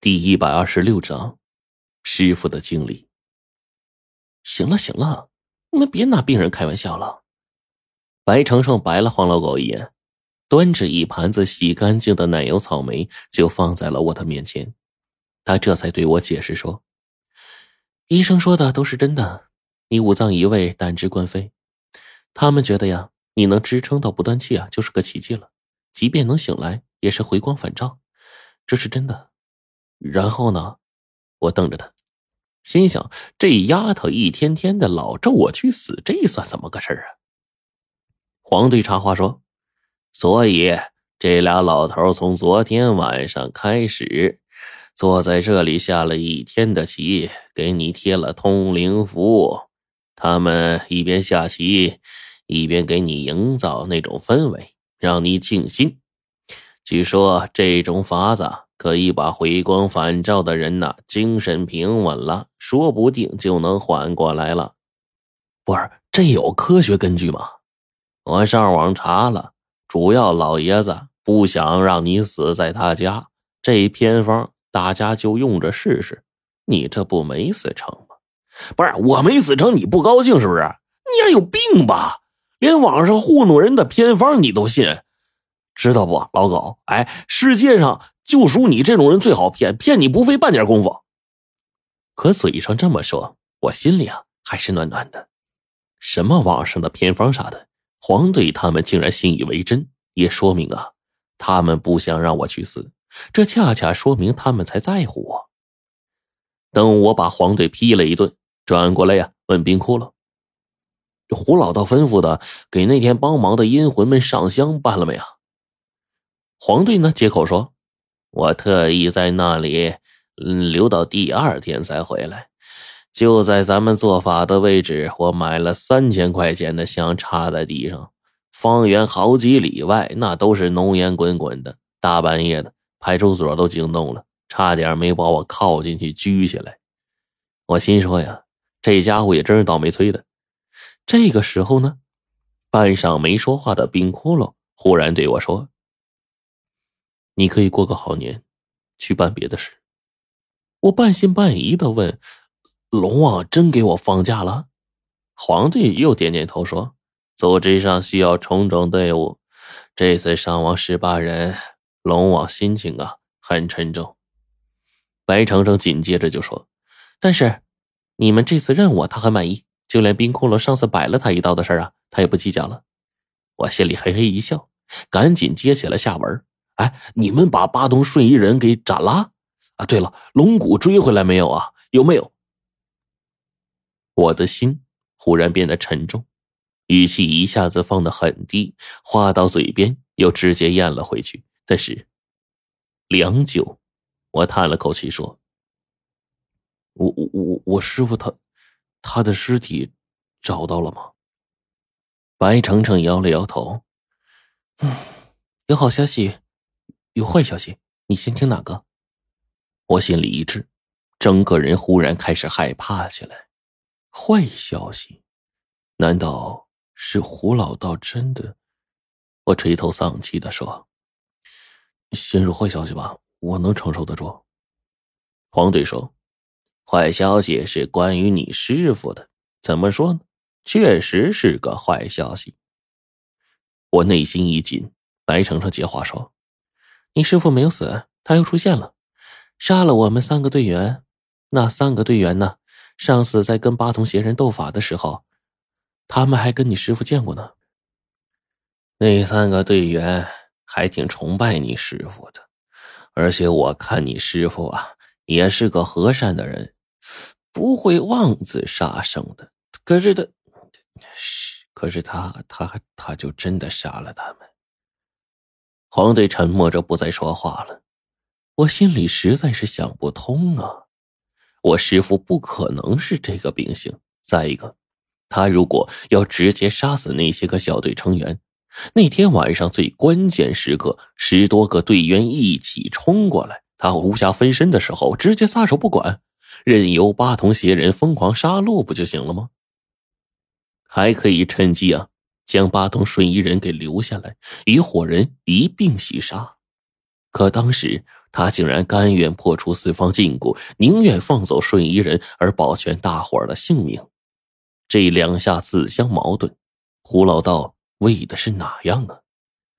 第一百二十六章，师傅的经历。行了行了，你们别拿病人开玩笑了。白程程白了黄老狗一眼，端着一盘子洗干净的奶油草莓就放在了我的面前。他这才对我解释说：“医生说的都是真的，你五脏移位，胆汁灌肺，他们觉得呀，你能支撑到不断气啊，就是个奇迹了。即便能醒来，也是回光返照，这是真的。”然后呢？我瞪着他，心想：这丫头一天天的老咒我去死，这算怎么个事儿啊？黄队插话说：“所以这俩老头从昨天晚上开始，坐在这里下了一天的棋，给你贴了通灵符。他们一边下棋，一边给你营造那种氛围，让你静心。据说这种法子。”可以把回光返照的人呐，精神平稳了，说不定就能缓过来了。不是，这有科学根据吗？我上网查了，主要老爷子不想让你死在他家，这偏方大家就用着试试。你这不没死成吗？不是，我没死成，你不高兴是不是？你还有病吧？连网上糊弄人的偏方你都信？知道不，老狗？哎，世界上。就属你这种人最好骗，骗你不费半点功夫。可嘴上这么说，我心里啊还是暖暖的。什么网上的偏方啥的，黄队他们竟然信以为真，也说明啊，他们不想让我去死。这恰恰说明他们才在乎我。等我把黄队批了一顿，转过来呀，问冰窟窿：“胡老道吩咐的，给那天帮忙的阴魂们上香办了没有？”黄队呢，接口说。我特意在那里留到第二天才回来，就在咱们做法的位置，我买了三千块钱的香插在地上，方圆好几里外那都是浓烟滚滚的。大半夜的，派出所都惊动了，差点没把我铐进去拘起来。我心说呀，这家伙也真是倒霉催的。这个时候呢，半晌没说话的冰窟窿忽然对我说。你可以过个好年，去办别的事。我半信半疑的问：“龙王真给我放假了？”皇帝又点点头说：“组织上需要重整队伍，这次伤亡十八人，龙王心情啊很沉重。”白程程紧接着就说：“但是你们这次任务他很满意，就连冰窟窿上次摆了他一道的事啊，他也不计较了。”我心里嘿嘿一笑，赶紧接起了下文。哎，你们把巴东瞬移人给斩了啊！对了，龙骨追回来没有啊？有没有？我的心忽然变得沉重，语气一下子放得很低，话到嘴边又直接咽了回去。但是，良久，我叹了口气说：“我我我我师傅他，他的尸体找到了吗？”白程程摇了摇头，嗯，有好消息。有坏消息，你先听哪个？我心里一滞，整个人忽然开始害怕起来。坏消息？难道是胡老道真的？我垂头丧气的说：“先说坏消息吧，我能承受得住。”黄队说：“坏消息是关于你师傅的，怎么说呢？确实是个坏消息。”我内心一紧，白程程接话说。你师傅没有死，他又出现了，杀了我们三个队员。那三个队员呢？上次在跟八通邪人斗法的时候，他们还跟你师傅见过呢。那三个队员还挺崇拜你师傅的，而且我看你师傅啊，也是个和善的人，不会妄自杀生的。可是他，可是他，他，他就真的杀了他们。黄队沉默着不再说话了，我心里实在是想不通啊！我师傅不可能是这个秉性。再一个，他如果要直接杀死那些个小队成员，那天晚上最关键时刻，十多个队员一起冲过来，他无暇分身的时候，直接撒手不管，任由八同邪人疯狂杀戮不就行了吗？还可以趁机啊！将巴东瞬移人给留下来，与伙人一并袭杀。可当时他竟然甘愿破除四方禁锢，宁愿放走瞬移人而保全大伙儿的性命。这两下自相矛盾，胡老道为的是哪样啊？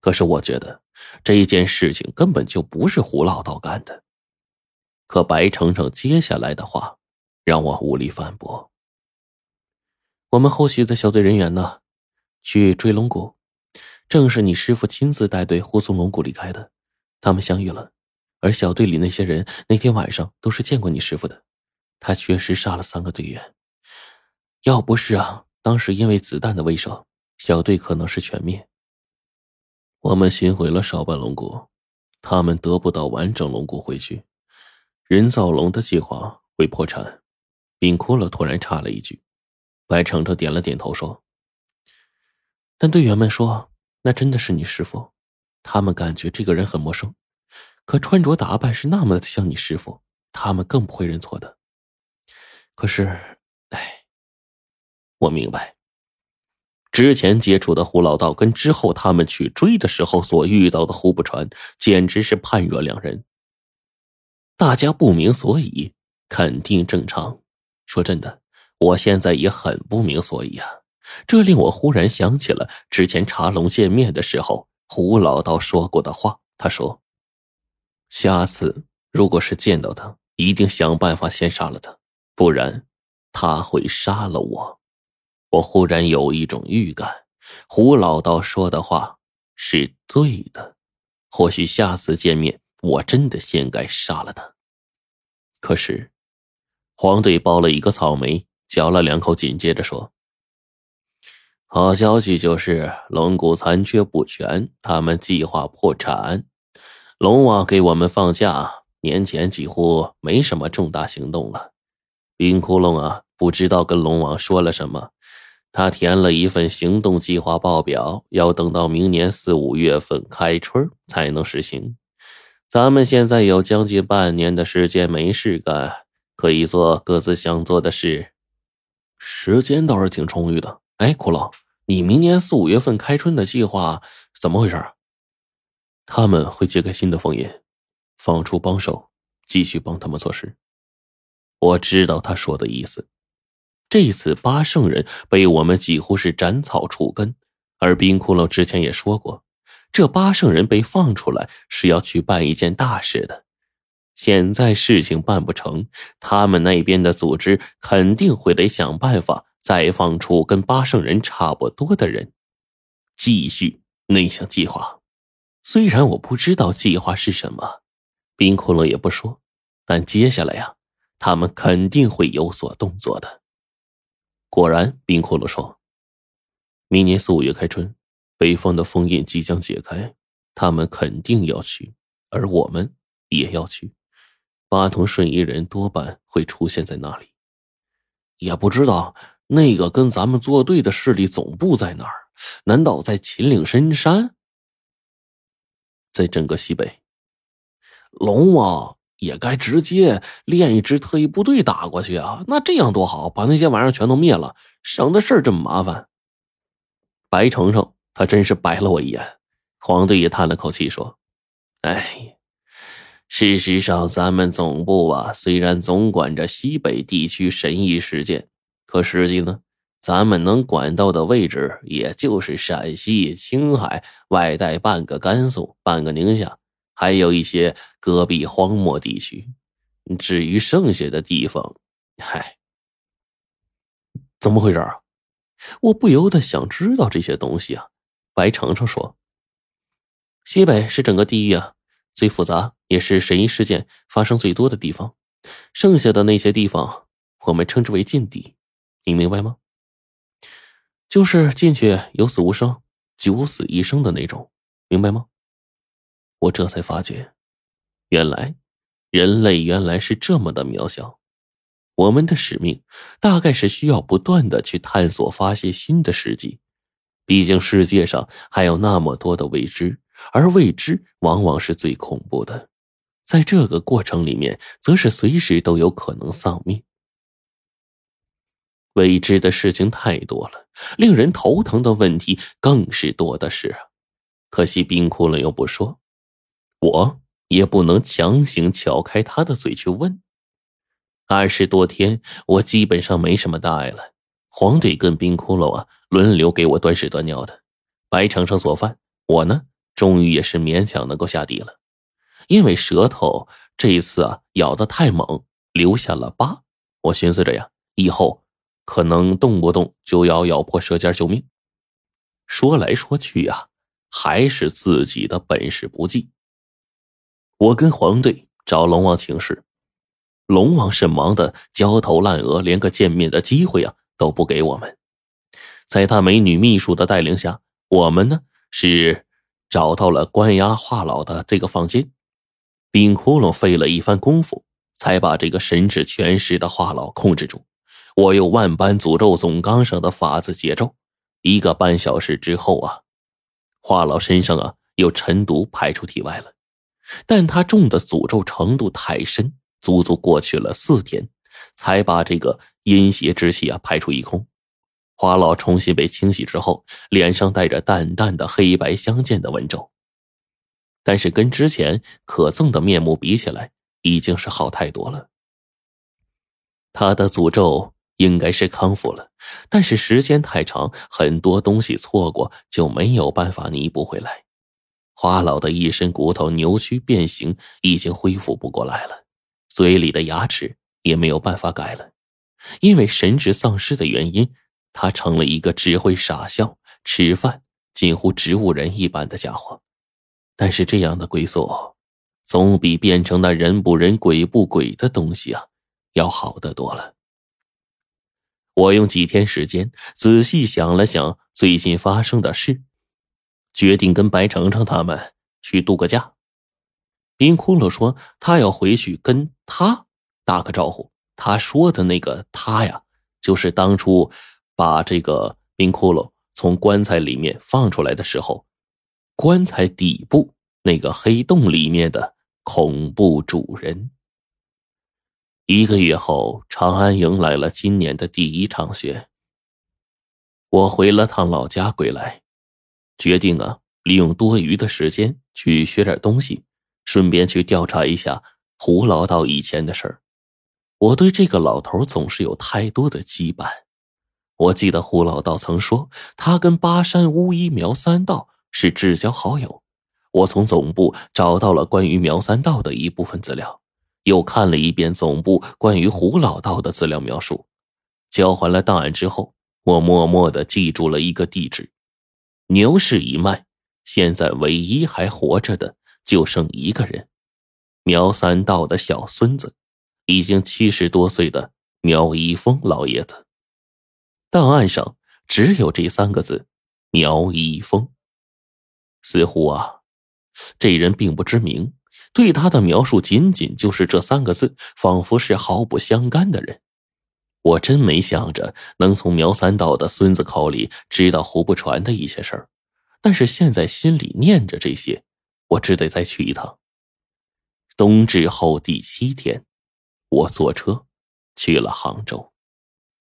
可是我觉得这件事情根本就不是胡老道干的。可白程程接下来的话让我无力反驳。我们后续的小队人员呢，去追龙骨，正是你师傅亲自带队护送龙骨离开的。他们相遇了，而小队里那些人那天晚上都是见过你师傅的。他确实杀了三个队员，要不是啊，当时因为子弹的威慑，小队可能是全灭。我们寻回了少半龙骨，他们得不到完整龙骨回去，人造龙的计划会破产。冰骷髅突然插了一句。白程程点了点头，说：“但队员们说，那真的是你师傅。他们感觉这个人很陌生，可穿着打扮是那么的像你师傅，他们更不会认错的。可是，哎，我明白，之前接触的胡老道跟之后他们去追的时候所遇到的胡不传，简直是判若两人。大家不明所以，肯定正常。说真的。”我现在也很不明所以啊，这令我忽然想起了之前茶龙见面的时候，胡老道说过的话。他说：“下次如果是见到他，一定想办法先杀了他，不然他会杀了我。”我忽然有一种预感，胡老道说的话是对的。或许下次见面，我真的先该杀了他。可是，黄队包了一个草莓。嚼了两口，紧接着说：“好消息就是龙骨残缺不全，他们计划破产。龙王给我们放假，年前几乎没什么重大行动了。冰窟窿啊，不知道跟龙王说了什么，他填了一份行动计划报表，要等到明年四五月份开春才能实行。咱们现在有将近半年的时间没事干，可以做各自想做的事。”时间倒是挺充裕的。哎，骷髅，你明年四五月份开春的计划怎么回事？他们会揭开新的封印，放出帮手，继续帮他们做事。我知道他说的意思。这次八圣人被我们几乎是斩草除根，而冰骷髅之前也说过，这八圣人被放出来是要去办一件大事的。现在事情办不成，他们那边的组织肯定会得想办法再放出跟八圣人差不多的人，继续那项计划。虽然我不知道计划是什么，冰窟窿也不说，但接下来呀，他们肯定会有所动作的。果然，冰窟窿说：“明年四五月开春，北方的封印即将解开，他们肯定要去，而我们也要去。”八通瞬移人多半会出现在那里，也不知道那个跟咱们作对的势力总部在哪儿？难道在秦岭深山？在整个西北，龙王也该直接练一支特异部队打过去啊！那这样多好，把那些玩意儿全都灭了，省得事儿这么麻烦。白程程他真是白了我一眼。黄队也叹了口气说：“哎。”事实上，咱们总部啊，虽然总管着西北地区神异事件，可实际呢，咱们能管到的位置也就是陕西、青海，外带半个甘肃、半个宁夏，还有一些戈壁荒漠地区。至于剩下的地方，嗨，怎么回事啊？我不由得想知道这些东西啊。白程程说：“西北是整个地域啊。”最复杂也是神异事件发生最多的地方，剩下的那些地方我们称之为禁地，你明白吗？就是进去有死无生、九死一生的那种，明白吗？我这才发觉，原来人类原来是这么的渺小。我们的使命大概是需要不断的去探索、发现新的世界，毕竟世界上还有那么多的未知。而未知往往是最恐怖的，在这个过程里面，则是随时都有可能丧命。未知的事情太多了，令人头疼的问题更是多的是啊！可惜冰窟窿又不说，我也不能强行撬开他的嘴去问。二十多天，我基本上没什么大碍了。黄队跟冰骷髅啊，轮流给我端屎端尿的。白程程做饭，我呢，终于也是勉强能够下地了。因为舌头这一次啊咬的太猛，留下了疤。我寻思着呀，以后可能动不动就要咬破舌尖救命。说来说去呀，还是自己的本事不济。我跟黄队找龙王请示，龙王是忙的焦头烂额，连个见面的机会啊都不给我们。在他美女秘书的带领下，我们呢是找到了关押华老的这个房间。冰窟窿费了一番功夫，才把这个神智全失的华老控制住。我用万般诅咒总纲上的法子解咒，一个半小时之后啊，华老身上啊有尘毒排出体外了。但他中的诅咒程度太深，足足过去了四天，才把这个阴邪之气啊排出一空。华老重新被清洗之后，脸上带着淡淡的黑白相间的纹皱。但是跟之前可憎的面目比起来，已经是好太多了。他的诅咒应该是康复了，但是时间太长，很多东西错过就没有办法弥补回来。花老的一身骨头扭曲变形，已经恢复不过来了，嘴里的牙齿也没有办法改了，因为神智丧失的原因，他成了一个只会傻笑、吃饭、近乎植物人一般的家伙。但是这样的归宿，总比变成那人不人、鬼不鬼的东西啊，要好得多了。我用几天时间仔细想了想最近发生的事，决定跟白程程他们去度个假。冰窟窿说他要回去跟他打个招呼。他说的那个他呀，就是当初把这个冰窟窿从棺材里面放出来的时候。棺材底部那个黑洞里面的恐怖主人。一个月后，长安迎来了今年的第一场雪。我回了趟老家归来，决定啊，利用多余的时间去学点东西，顺便去调查一下胡老道以前的事儿。我对这个老头总是有太多的羁绊。我记得胡老道曾说，他跟巴山巫医苗三道。是至交好友，我从总部找到了关于苗三道的一部分资料，又看了一遍总部关于胡老道的资料描述，交还了档案之后，我默默的记住了一个地址：牛氏一脉。现在唯一还活着的就剩一个人，苗三道的小孙子，已经七十多岁的苗一峰老爷子。档案上只有这三个字：苗一峰。似乎啊，这人并不知名，对他的描述仅仅就是这三个字，仿佛是毫不相干的人。我真没想着能从苗三道的孙子口里知道胡不传的一些事儿，但是现在心里念着这些，我只得再去一趟。冬至后第七天，我坐车去了杭州。